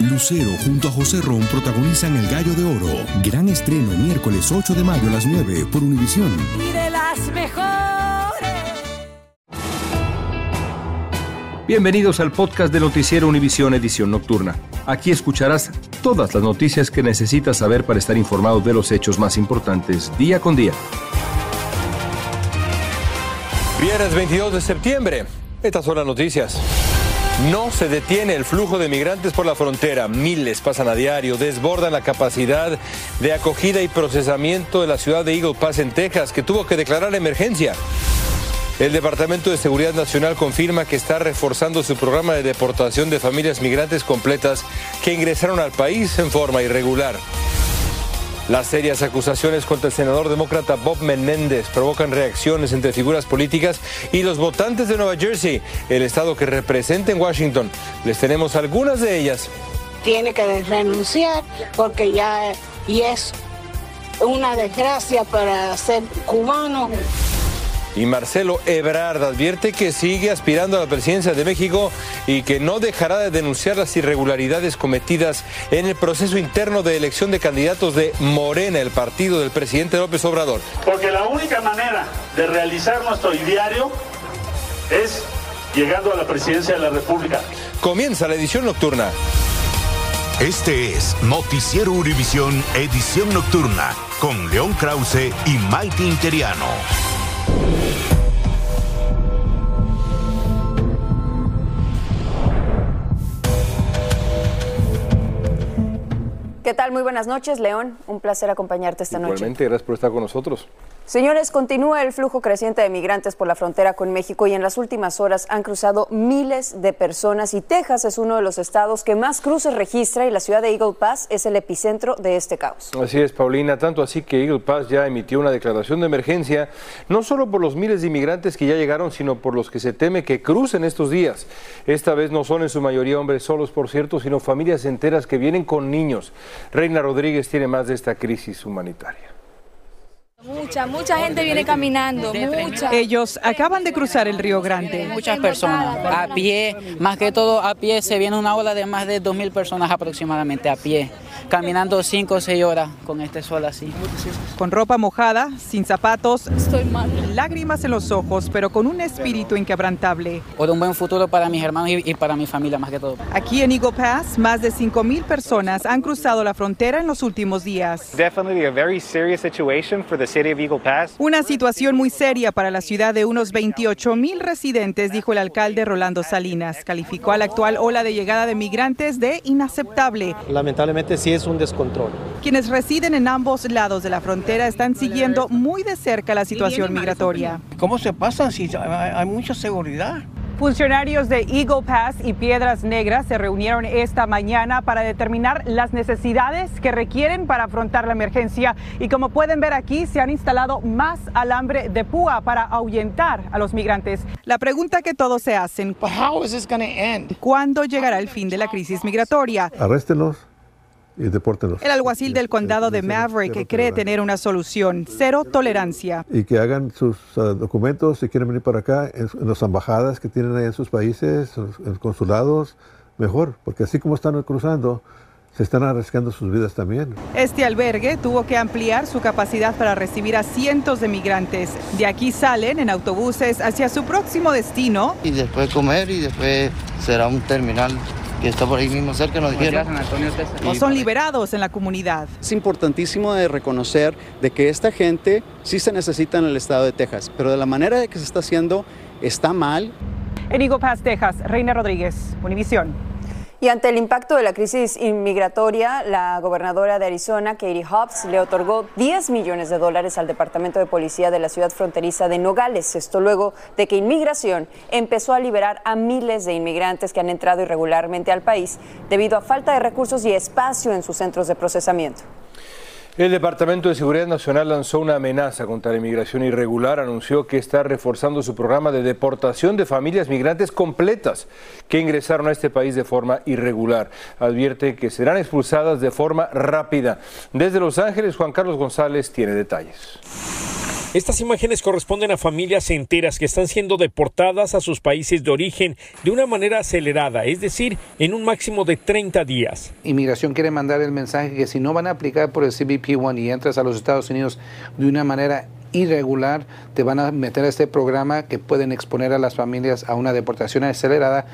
Lucero junto a José Ron protagonizan El Gallo de Oro. Gran estreno miércoles 8 de mayo a las 9 por Univisión. Y de las mejores. Bienvenidos al podcast de Noticiero Univisión Edición Nocturna. Aquí escucharás todas las noticias que necesitas saber para estar informado de los hechos más importantes día con día. Viernes 22 de septiembre. Estas son las noticias. No se detiene el flujo de migrantes por la frontera. Miles pasan a diario, desbordan la capacidad de acogida y procesamiento de la ciudad de Eagle Pass en Texas, que tuvo que declarar emergencia. El Departamento de Seguridad Nacional confirma que está reforzando su programa de deportación de familias migrantes completas que ingresaron al país en forma irregular. Las serias acusaciones contra el senador demócrata Bob Menéndez provocan reacciones entre figuras políticas y los votantes de Nueva Jersey, el estado que representa en Washington. Les tenemos algunas de ellas. Tiene que renunciar porque ya y es una desgracia para ser cubano. Y Marcelo Ebrard advierte que sigue aspirando a la presidencia de México y que no dejará de denunciar las irregularidades cometidas en el proceso interno de elección de candidatos de Morena, el partido del presidente López Obrador. Porque la única manera de realizar nuestro ideario es llegando a la presidencia de la República. Comienza la edición nocturna. Este es Noticiero Univisión Edición Nocturna con León Krause y Maite Interiano. ¿Qué tal? Muy buenas noches, León. Un placer acompañarte esta noche. Igualmente, gracias por estar con nosotros. Señores, continúa el flujo creciente de migrantes por la frontera con México y en las últimas horas han cruzado miles de personas y Texas es uno de los estados que más cruces registra y la ciudad de Eagle Pass es el epicentro de este caos. Así es, Paulina, tanto así que Eagle Pass ya emitió una declaración de emergencia, no solo por los miles de inmigrantes que ya llegaron, sino por los que se teme que crucen estos días. Esta vez no son en su mayoría hombres solos, por cierto, sino familias enteras que vienen con niños. Reina Rodríguez tiene más de esta crisis humanitaria. Mucha, mucha gente viene caminando, mucha. Ellos acaban de cruzar el Río Grande. Muchas personas a pie, más que todo a pie, se viene una ola de más de 2.000 personas aproximadamente a pie, caminando 5 o 6 horas con este sol así. Con ropa mojada, sin zapatos, Estoy mal. lágrimas en los ojos, pero con un espíritu inquebrantable. Por un buen futuro para mis hermanos y, y para mi familia más que todo. Aquí en Eagle Pass, más de 5.000 personas han cruzado la frontera en los últimos días. Definitely a very serious situation for the Una situación muy seria para la ciudad de unos 28 mil residentes, dijo el alcalde Rolando Salinas. Calificó a la actual ola de llegada de migrantes de inaceptable. Lamentablemente sí es un descontrol. Quienes residen en ambos lados de la frontera están siguiendo muy de cerca la situación migratoria. ¿Cómo se pasan si hay mucha seguridad? Funcionarios de Eagle Pass y Piedras Negras se reunieron esta mañana para determinar las necesidades que requieren para afrontar la emergencia y como pueden ver aquí se han instalado más alambre de púa para ahuyentar a los migrantes. La pregunta que todos se hacen, ¿cuándo llegará el fin de la crisis migratoria? Arréstenlos y depórtenlos. El alguacil del condado de Maverick cree tener una solución, cero tolerancia. Y que hagan sus ah, documentos si quieren venir para acá, en, en las embajadas que tienen ahí en sus países, en los- en los consulados, mejor, porque así como están cruzando, se están arriesgando sus vidas también. Este albergue tuvo que ampliar su capacidad para recibir a cientos de migrantes. De aquí salen en autobuses hacia su próximo destino. y después comer y después será un terminal que está por ahí mismo cerca, nos dijeron. o son liberados en la comunidad. Es importantísimo de reconocer de que esta gente sí se necesita en el estado de Texas, pero de la manera de que se está haciendo está mal. En Eagle Pass, Texas, Reina Rodríguez, Univisión. Y ante el impacto de la crisis inmigratoria, la gobernadora de Arizona, Katie Hobbs, le otorgó 10 millones de dólares al Departamento de Policía de la ciudad fronteriza de Nogales. Esto luego de que Inmigración empezó a liberar a miles de inmigrantes que han entrado irregularmente al país debido a falta de recursos y espacio en sus centros de procesamiento. El Departamento de Seguridad Nacional lanzó una amenaza contra la inmigración irregular. Anunció que está reforzando su programa de deportación de familias migrantes completas que ingresaron a este país de forma irregular. Advierte que serán expulsadas de forma rápida. Desde Los Ángeles, Juan Carlos González tiene detalles. Estas imágenes corresponden a familias enteras que están siendo deportadas a sus países de origen de una manera acelerada, es decir, en un máximo de 30 días. Inmigración quiere mandar el mensaje que si no van a aplicar por el CBP-1 y entras a los Estados Unidos de una manera irregular, te van a meter a este programa que pueden exponer a las familias a una deportación acelerada.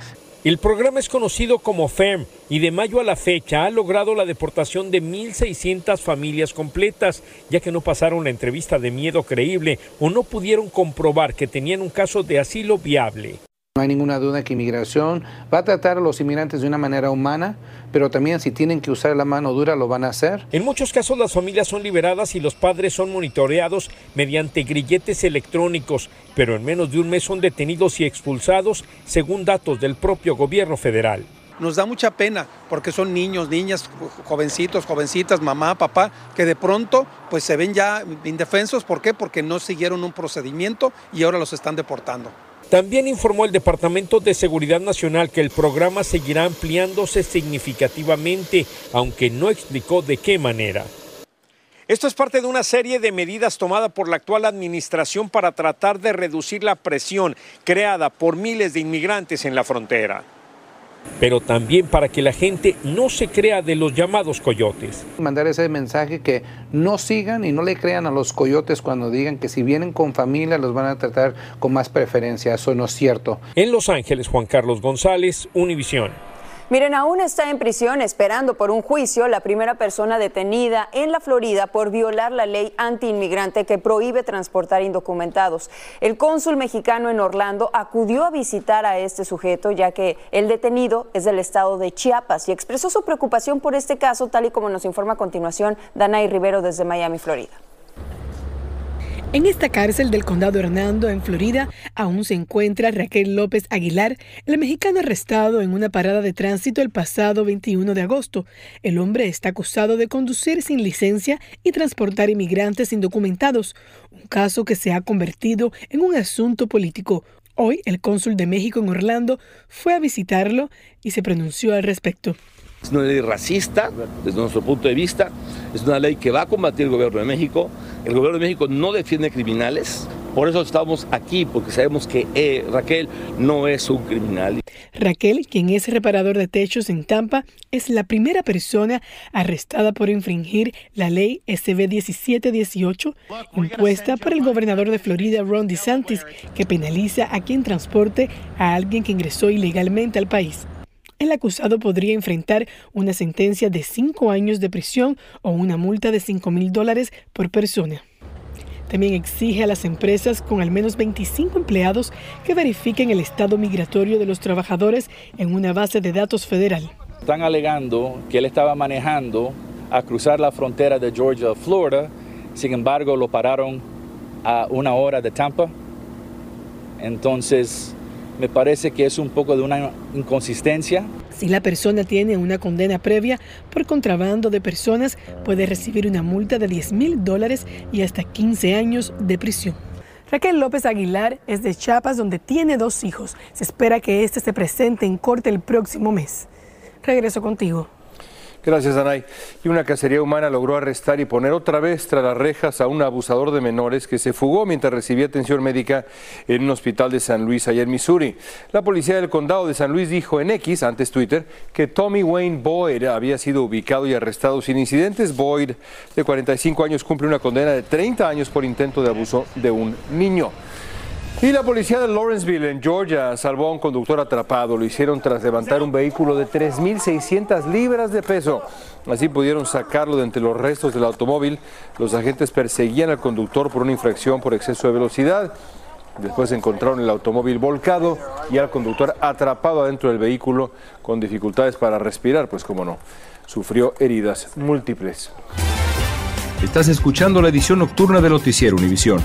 El programa es conocido como FERM y de mayo a la fecha ha logrado la deportación de 1.600 familias completas, ya que no pasaron la entrevista de miedo creíble o no pudieron comprobar que tenían un caso de asilo viable. No hay ninguna duda que inmigración va a tratar a los inmigrantes de una manera humana, pero también si tienen que usar la mano dura lo van a hacer. En muchos casos las familias son liberadas y los padres son monitoreados mediante grilletes electrónicos, pero en menos de un mes son detenidos y expulsados según datos del propio gobierno federal. Nos da mucha pena porque son niños, niñas, jovencitos, jovencitas, mamá, papá, que de pronto pues se ven ya indefensos. ¿Por qué? Porque no siguieron un procedimiento y ahora los están deportando. También informó el Departamento de Seguridad Nacional que el programa seguirá ampliándose significativamente, aunque no explicó de qué manera. Esto es parte de una serie de medidas tomadas por la actual administración para tratar de reducir la presión creada por miles de inmigrantes en la frontera pero también para que la gente no se crea de los llamados coyotes. Mandar ese mensaje que no sigan y no le crean a los coyotes cuando digan que si vienen con familia los van a tratar con más preferencia. Eso no es cierto. En Los Ángeles, Juan Carlos González, Univisión. Miren, aún está en prisión esperando por un juicio la primera persona detenida en la Florida por violar la ley antiinmigrante que prohíbe transportar indocumentados. El cónsul mexicano en Orlando acudió a visitar a este sujeto ya que el detenido es del estado de Chiapas y expresó su preocupación por este caso tal y como nos informa a continuación Danay Rivero desde Miami, Florida. En esta cárcel del condado Hernando, en Florida, aún se encuentra Raquel López Aguilar, el mexicano arrestado en una parada de tránsito el pasado 21 de agosto. El hombre está acusado de conducir sin licencia y transportar inmigrantes indocumentados, un caso que se ha convertido en un asunto político. Hoy, el cónsul de México en Orlando fue a visitarlo y se pronunció al respecto. Es una ley racista desde nuestro punto de vista, es una ley que va a combatir el gobierno de México. El gobierno de México no defiende criminales, por eso estamos aquí, porque sabemos que eh, Raquel no es un criminal. Raquel, quien es reparador de techos en Tampa, es la primera persona arrestada por infringir la ley SB 1718 impuesta por el gobernador de Florida, Ron DeSantis, que penaliza a quien transporte a alguien que ingresó ilegalmente al país el acusado podría enfrentar una sentencia de cinco años de prisión o una multa de 5 mil dólares por persona. También exige a las empresas con al menos 25 empleados que verifiquen el estado migratorio de los trabajadores en una base de datos federal. Están alegando que él estaba manejando a cruzar la frontera de Georgia a Florida, sin embargo lo pararon a una hora de Tampa. Entonces, me parece que es un poco de una inconsistencia. Si la persona tiene una condena previa por contrabando de personas, puede recibir una multa de 10 mil dólares y hasta 15 años de prisión. Raquel López Aguilar es de Chiapas, donde tiene dos hijos. Se espera que este se presente en corte el próximo mes. Regreso contigo. Gracias, Anay. Y una cacería humana logró arrestar y poner otra vez tras las rejas a un abusador de menores que se fugó mientras recibía atención médica en un hospital de San Luis, allá en Missouri. La policía del condado de San Luis dijo en X, antes Twitter, que Tommy Wayne Boyd había sido ubicado y arrestado sin incidentes. Boyd, de 45 años, cumple una condena de 30 años por intento de abuso de un niño. Y la policía de Lawrenceville, en Georgia, salvó a un conductor atrapado. Lo hicieron tras levantar un vehículo de 3.600 libras de peso. Así pudieron sacarlo de entre los restos del automóvil. Los agentes perseguían al conductor por una infracción por exceso de velocidad. Después encontraron el automóvil volcado y al conductor atrapado adentro del vehículo con dificultades para respirar, pues como no, sufrió heridas múltiples. Estás escuchando la edición nocturna de Noticiero Univisión.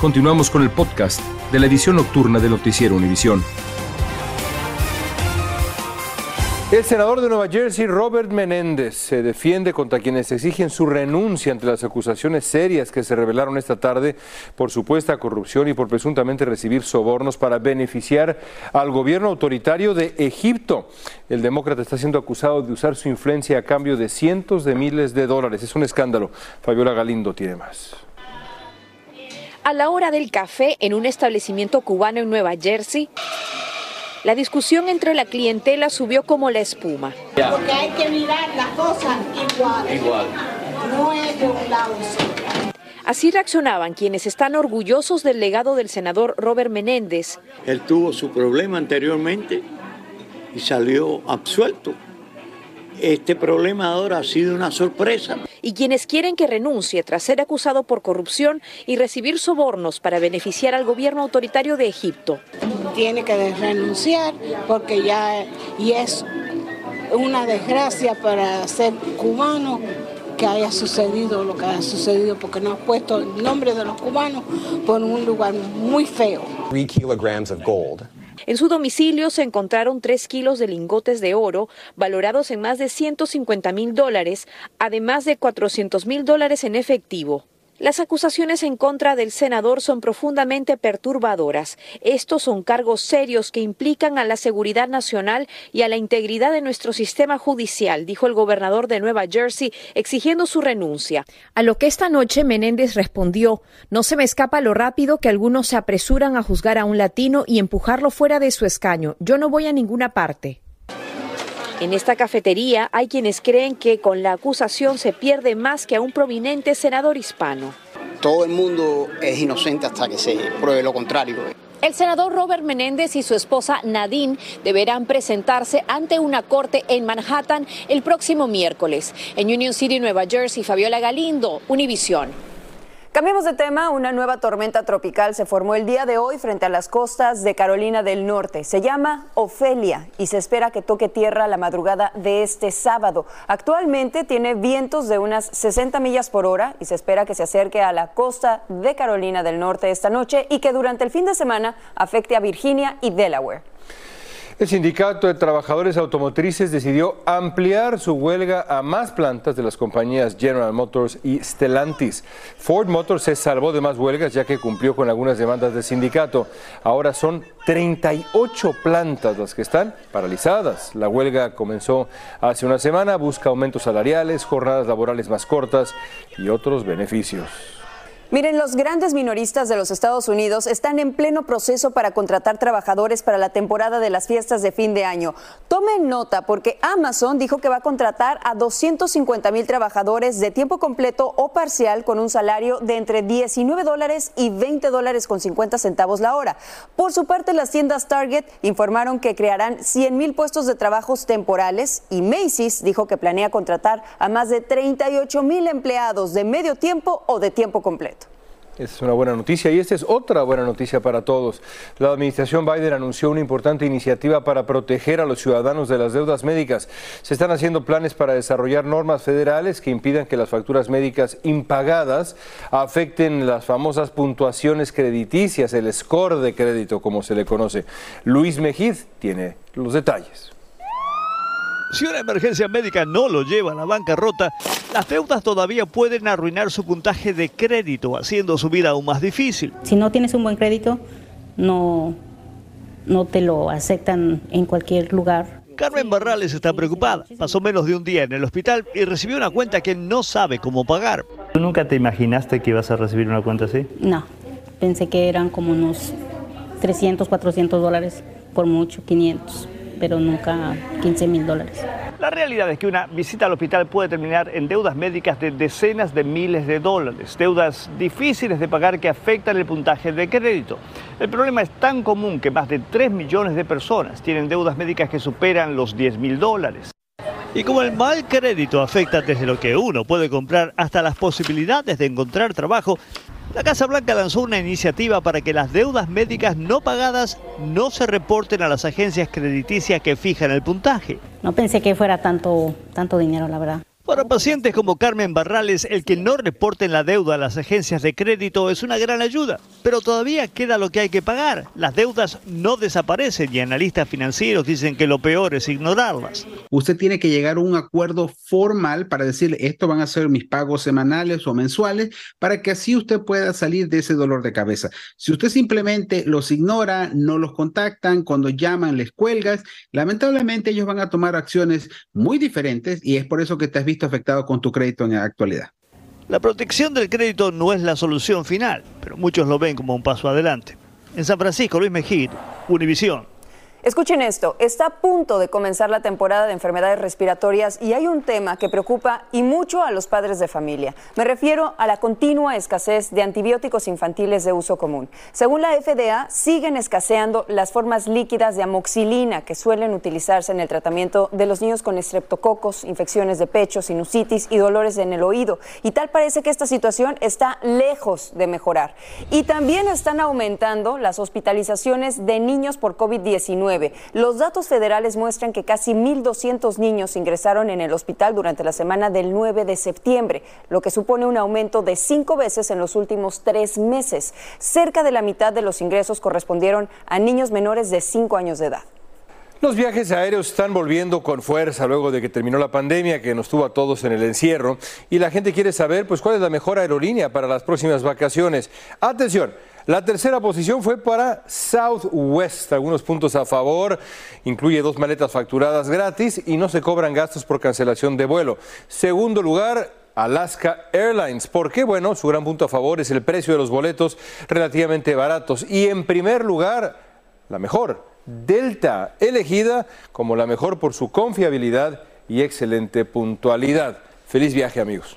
Continuamos con el podcast de la edición nocturna de Noticiero Univisión. El senador de Nueva Jersey, Robert Menéndez, se defiende contra quienes exigen su renuncia ante las acusaciones serias que se revelaron esta tarde por supuesta corrupción y por presuntamente recibir sobornos para beneficiar al gobierno autoritario de Egipto. El demócrata está siendo acusado de usar su influencia a cambio de cientos de miles de dólares. Es un escándalo. Fabiola Galindo tiene más. A la hora del café en un establecimiento cubano en Nueva Jersey, la discusión entre la clientela subió como la espuma. Porque hay que mirar las cosas igual. No es de un lado solo. Así reaccionaban quienes están orgullosos del legado del senador Robert Menéndez. Él tuvo su problema anteriormente y salió absuelto. Este problema ahora ha sido una sorpresa. Y quienes quieren que renuncie tras ser acusado por corrupción y recibir sobornos para beneficiar al gobierno autoritario de Egipto. Tiene que renunciar porque ya y es una desgracia para ser cubano que haya sucedido lo que haya sucedido porque nos ha puesto el nombre de los cubanos por un lugar muy feo. Three kilograms of gold. En su domicilio se encontraron tres kilos de lingotes de oro valorados en más de 150 mil dólares, además de 400 mil dólares en efectivo. Las acusaciones en contra del senador son profundamente perturbadoras. Estos son cargos serios que implican a la seguridad nacional y a la integridad de nuestro sistema judicial, dijo el gobernador de Nueva Jersey, exigiendo su renuncia. A lo que esta noche Menéndez respondió, no se me escapa lo rápido que algunos se apresuran a juzgar a un latino y empujarlo fuera de su escaño. Yo no voy a ninguna parte. En esta cafetería hay quienes creen que con la acusación se pierde más que a un prominente senador hispano. Todo el mundo es inocente hasta que se pruebe lo contrario. El senador Robert Menéndez y su esposa Nadine deberán presentarse ante una corte en Manhattan el próximo miércoles. En Union City, Nueva Jersey, Fabiola Galindo, Univisión. Cambiemos de tema, una nueva tormenta tropical se formó el día de hoy frente a las costas de Carolina del Norte. Se llama Ofelia y se espera que toque tierra la madrugada de este sábado. Actualmente tiene vientos de unas 60 millas por hora y se espera que se acerque a la costa de Carolina del Norte esta noche y que durante el fin de semana afecte a Virginia y Delaware. El Sindicato de Trabajadores Automotrices decidió ampliar su huelga a más plantas de las compañías General Motors y Stellantis. Ford Motors se salvó de más huelgas ya que cumplió con algunas demandas del sindicato. Ahora son 38 plantas las que están paralizadas. La huelga comenzó hace una semana, busca aumentos salariales, jornadas laborales más cortas y otros beneficios. Miren, los grandes minoristas de los Estados Unidos están en pleno proceso para contratar trabajadores para la temporada de las fiestas de fin de año. Tomen nota porque Amazon dijo que va a contratar a 250 mil trabajadores de tiempo completo o parcial con un salario de entre 19 dólares y 20 dólares con 50 centavos la hora. Por su parte, las tiendas Target informaron que crearán 100 mil puestos de trabajos temporales y Macy's dijo que planea contratar a más de 38 mil empleados de medio tiempo o de tiempo completo. Es una buena noticia y esta es otra buena noticia para todos. La administración Biden anunció una importante iniciativa para proteger a los ciudadanos de las deudas médicas. Se están haciendo planes para desarrollar normas federales que impidan que las facturas médicas impagadas afecten las famosas puntuaciones crediticias, el score de crédito como se le conoce. Luis Mejid tiene los detalles. Si una emergencia médica no lo lleva a la bancarrota, las deudas todavía pueden arruinar su puntaje de crédito, haciendo su vida aún más difícil. Si no tienes un buen crédito, no, no te lo aceptan en cualquier lugar. Carmen Barrales está preocupada. Pasó menos de un día en el hospital y recibió una cuenta que no sabe cómo pagar. ¿Tú nunca te imaginaste que ibas a recibir una cuenta así? No, pensé que eran como unos 300, 400 dólares, por mucho, 500 pero nunca 15 mil dólares. La realidad es que una visita al hospital puede terminar en deudas médicas de decenas de miles de dólares, deudas difíciles de pagar que afectan el puntaje de crédito. El problema es tan común que más de 3 millones de personas tienen deudas médicas que superan los 10 mil dólares. Y como el mal crédito afecta desde lo que uno puede comprar hasta las posibilidades de encontrar trabajo, la Casa Blanca lanzó una iniciativa para que las deudas médicas no pagadas no se reporten a las agencias crediticias que fijan el puntaje. No pensé que fuera tanto, tanto dinero, la verdad. Para pacientes como Carmen Barrales, el que no reporten la deuda a las agencias de crédito es una gran ayuda, pero todavía queda lo que hay que pagar. Las deudas no desaparecen y analistas financieros dicen que lo peor es ignorarlas. Usted tiene que llegar a un acuerdo formal para decirle, esto van a ser mis pagos semanales o mensuales, para que así usted pueda salir de ese dolor de cabeza. Si usted simplemente los ignora, no los contactan, cuando llaman les cuelgas, lamentablemente ellos van a tomar acciones muy diferentes y es por eso que te has visto afectado con tu crédito en la actualidad. La protección del crédito no es la solución final, pero muchos lo ven como un paso adelante. En San Francisco, Luis Mejía, Univisión. Escuchen esto, está a punto de comenzar la temporada de enfermedades respiratorias y hay un tema que preocupa y mucho a los padres de familia. Me refiero a la continua escasez de antibióticos infantiles de uso común. Según la FDA, siguen escaseando las formas líquidas de amoxilina que suelen utilizarse en el tratamiento de los niños con estreptococos, infecciones de pecho, sinusitis y dolores en el oído. Y tal parece que esta situación está lejos de mejorar. Y también están aumentando las hospitalizaciones de niños por COVID-19 los datos federales muestran que casi 1.200 niños ingresaron en el hospital durante la semana del 9 de septiembre, lo que supone un aumento de cinco veces en los últimos tres meses. Cerca de la mitad de los ingresos correspondieron a niños menores de 5 años de edad. Los viajes aéreos están volviendo con fuerza luego de que terminó la pandemia que nos tuvo a todos en el encierro y la gente quiere saber pues cuál es la mejor aerolínea para las próximas vacaciones. Atención, la tercera posición fue para Southwest, algunos puntos a favor, incluye dos maletas facturadas gratis y no se cobran gastos por cancelación de vuelo. Segundo lugar, Alaska Airlines. ¿Por qué? Bueno, su gran punto a favor es el precio de los boletos relativamente baratos. Y en primer lugar, la mejor, Delta, elegida como la mejor por su confiabilidad y excelente puntualidad. Feliz viaje amigos.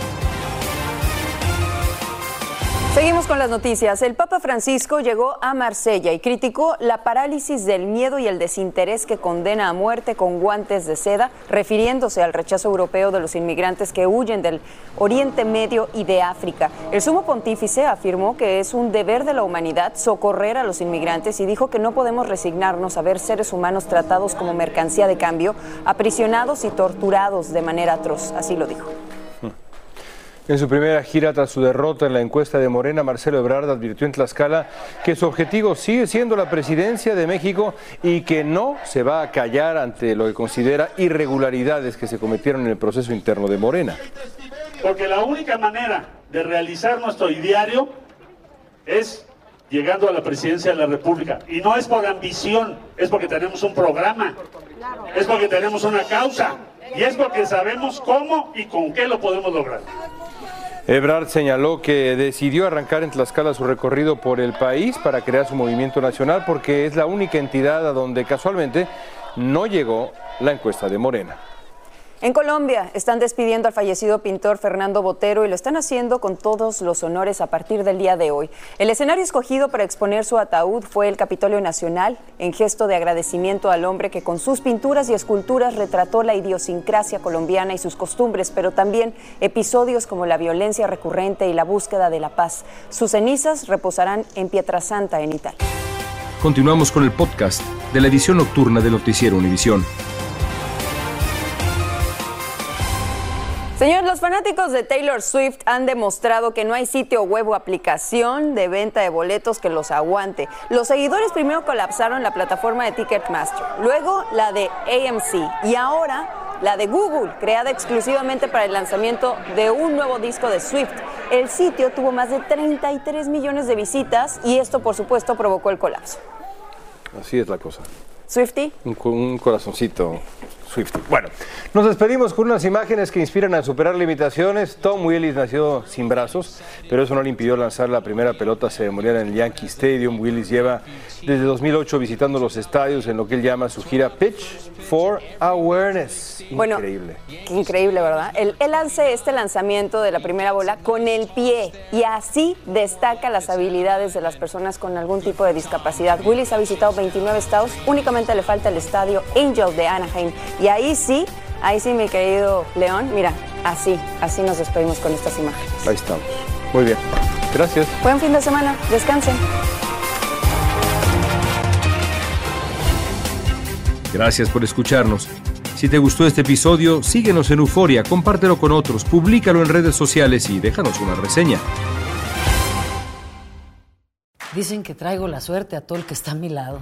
Con las noticias. El Papa Francisco llegó a Marsella y criticó la parálisis del miedo y el desinterés que condena a muerte con guantes de seda, refiriéndose al rechazo europeo de los inmigrantes que huyen del Oriente Medio y de África. El sumo pontífice afirmó que es un deber de la humanidad socorrer a los inmigrantes y dijo que no podemos resignarnos a ver seres humanos tratados como mercancía de cambio, aprisionados y torturados de manera atroz. Así lo dijo. En su primera gira tras su derrota en la encuesta de Morena, Marcelo Ebrard advirtió en Tlaxcala que su objetivo sigue siendo la presidencia de México y que no se va a callar ante lo que considera irregularidades que se cometieron en el proceso interno de Morena. Porque la única manera de realizar nuestro ideario es llegando a la presidencia de la República. Y no es por ambición, es porque tenemos un programa, es porque tenemos una causa y es porque sabemos cómo y con qué lo podemos lograr. Ebrard señaló que decidió arrancar en Tlaxcala su recorrido por el país para crear su movimiento nacional porque es la única entidad a donde casualmente no llegó la encuesta de Morena. En Colombia están despidiendo al fallecido pintor Fernando Botero y lo están haciendo con todos los honores a partir del día de hoy. El escenario escogido para exponer su ataúd fue el Capitolio Nacional, en gesto de agradecimiento al hombre que con sus pinturas y esculturas retrató la idiosincrasia colombiana y sus costumbres, pero también episodios como la violencia recurrente y la búsqueda de la paz. Sus cenizas reposarán en Pietrasanta, en Italia. Continuamos con el podcast de la edición nocturna de Noticiero Univisión. Señor, los fanáticos de Taylor Swift han demostrado que no hay sitio web o aplicación de venta de boletos que los aguante. Los seguidores primero colapsaron la plataforma de Ticketmaster, luego la de AMC y ahora la de Google, creada exclusivamente para el lanzamiento de un nuevo disco de Swift. El sitio tuvo más de 33 millones de visitas y esto, por supuesto, provocó el colapso. Así es la cosa. Swifty. Un, un corazoncito Swift. Bueno, nos despedimos con unas imágenes que inspiran a superar limitaciones. Tom Willis nació sin brazos, pero eso no le impidió lanzar la primera pelota ceremonial en el Yankee Stadium. Willis lleva desde 2008 visitando los estadios en lo que él llama su gira Pitch for Awareness. Increíble. Increíble, ¿verdad? Él, él hace este lanzamiento de la primera bola con el pie y así destaca las habilidades de las personas con algún tipo de discapacidad. Willis ha visitado 29 estados, únicamente le falta el estadio Angel de Anaheim. Y ahí sí, ahí sí, mi querido León, mira, así, así nos despedimos con estas imágenes. Ahí estamos. Muy bien. Gracias. Buen fin de semana, descansen. Gracias por escucharnos. Si te gustó este episodio, síguenos en Euforia, compártelo con otros, públicalo en redes sociales y déjanos una reseña. Dicen que traigo la suerte a todo el que está a mi lado.